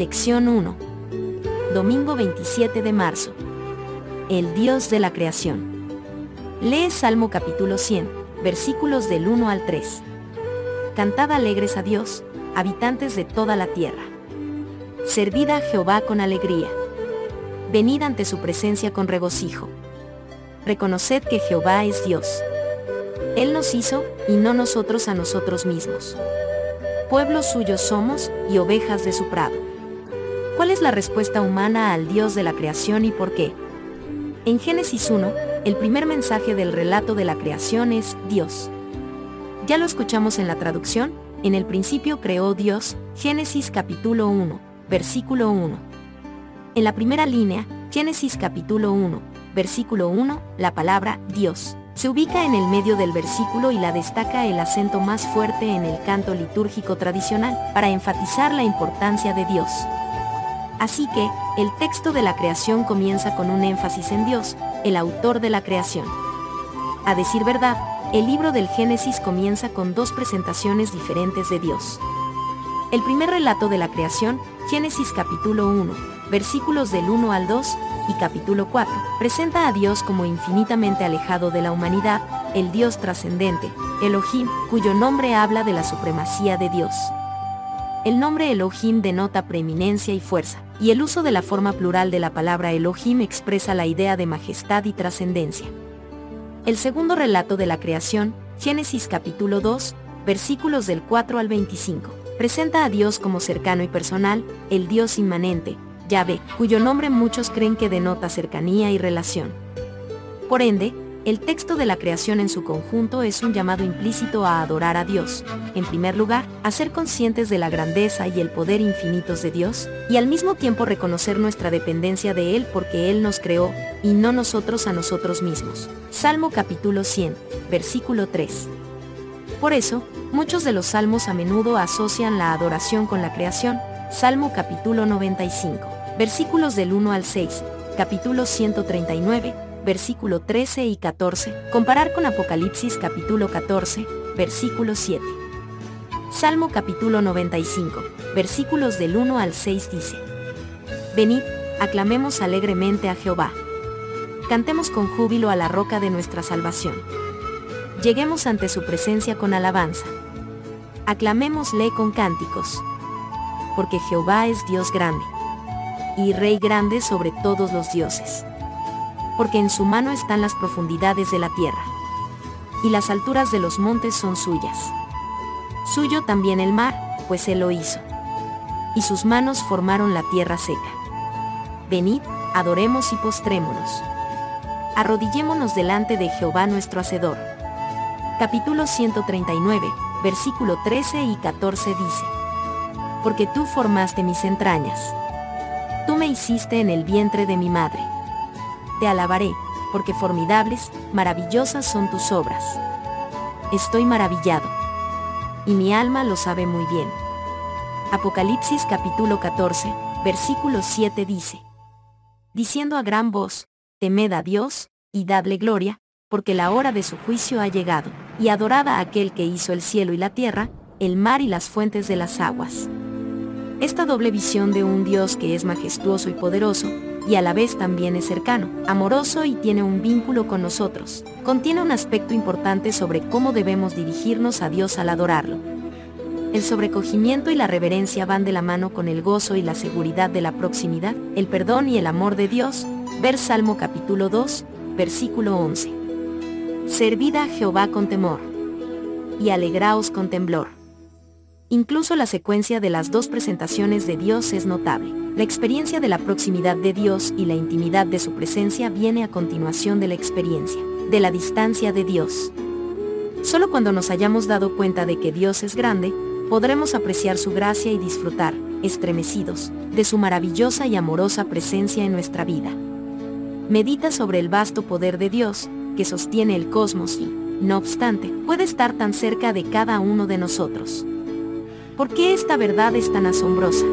Lección 1. Domingo 27 de marzo. El Dios de la creación. Lee Salmo capítulo 100, versículos del 1 al 3. Cantad alegres a Dios, habitantes de toda la tierra. Servid a Jehová con alegría. Venid ante su presencia con regocijo. Reconoced que Jehová es Dios. Él nos hizo, y no nosotros a nosotros mismos. Pueblo suyo somos, y ovejas de su prado. ¿Cuál es la respuesta humana al Dios de la creación y por qué? En Génesis 1, el primer mensaje del relato de la creación es Dios. Ya lo escuchamos en la traducción, en el principio creó Dios, Génesis capítulo 1, versículo 1. En la primera línea, Génesis capítulo 1, versículo 1, la palabra Dios se ubica en el medio del versículo y la destaca el acento más fuerte en el canto litúrgico tradicional, para enfatizar la importancia de Dios. Así que, el texto de la creación comienza con un énfasis en Dios, el autor de la creación. A decir verdad, el libro del Génesis comienza con dos presentaciones diferentes de Dios. El primer relato de la creación, Génesis capítulo 1, versículos del 1 al 2, y capítulo 4, presenta a Dios como infinitamente alejado de la humanidad, el Dios trascendente, Elohim, cuyo nombre habla de la supremacía de Dios. El nombre Elohim denota preeminencia y fuerza, y el uso de la forma plural de la palabra Elohim expresa la idea de majestad y trascendencia. El segundo relato de la creación, Génesis capítulo 2, versículos del 4 al 25, presenta a Dios como cercano y personal, el Dios inmanente, Yahvé, cuyo nombre muchos creen que denota cercanía y relación. Por ende, el texto de la creación en su conjunto es un llamado implícito a adorar a Dios, en primer lugar, a ser conscientes de la grandeza y el poder infinitos de Dios, y al mismo tiempo reconocer nuestra dependencia de Él porque Él nos creó, y no nosotros a nosotros mismos. Salmo capítulo 100, versículo 3. Por eso, muchos de los salmos a menudo asocian la adoración con la creación. Salmo capítulo 95, versículos del 1 al 6, capítulo 139, versículo 13 y 14, comparar con Apocalipsis capítulo 14, versículo 7. Salmo capítulo 95, versículos del 1 al 6 dice, Venid, aclamemos alegremente a Jehová. Cantemos con júbilo a la roca de nuestra salvación. Lleguemos ante su presencia con alabanza. Aclamémosle con cánticos. Porque Jehová es Dios grande. Y Rey grande sobre todos los dioses porque en su mano están las profundidades de la tierra. Y las alturas de los montes son suyas. Suyo también el mar, pues él lo hizo. Y sus manos formaron la tierra seca. Venid, adoremos y postrémonos. Arrodillémonos delante de Jehová nuestro Hacedor. Capítulo 139, versículo 13 y 14 dice. Porque tú formaste mis entrañas. Tú me hiciste en el vientre de mi madre te alabaré, porque formidables, maravillosas son tus obras. Estoy maravillado. Y mi alma lo sabe muy bien. Apocalipsis capítulo 14, versículo 7 dice. Diciendo a gran voz, temed a Dios, y dadle gloria, porque la hora de su juicio ha llegado, y adorad a aquel que hizo el cielo y la tierra, el mar y las fuentes de las aguas. Esta doble visión de un Dios que es majestuoso y poderoso, y a la vez también es cercano, amoroso y tiene un vínculo con nosotros. Contiene un aspecto importante sobre cómo debemos dirigirnos a Dios al adorarlo. El sobrecogimiento y la reverencia van de la mano con el gozo y la seguridad de la proximidad, el perdón y el amor de Dios. Ver Salmo capítulo 2, versículo 11. Servid a Jehová con temor. Y alegraos con temblor. Incluso la secuencia de las dos presentaciones de Dios es notable. La experiencia de la proximidad de Dios y la intimidad de su presencia viene a continuación de la experiencia de la distancia de Dios. Solo cuando nos hayamos dado cuenta de que Dios es grande, podremos apreciar su gracia y disfrutar, estremecidos, de su maravillosa y amorosa presencia en nuestra vida. Medita sobre el vasto poder de Dios, que sostiene el cosmos y, no obstante, puede estar tan cerca de cada uno de nosotros. ¿Por qué esta verdad es tan asombrosa?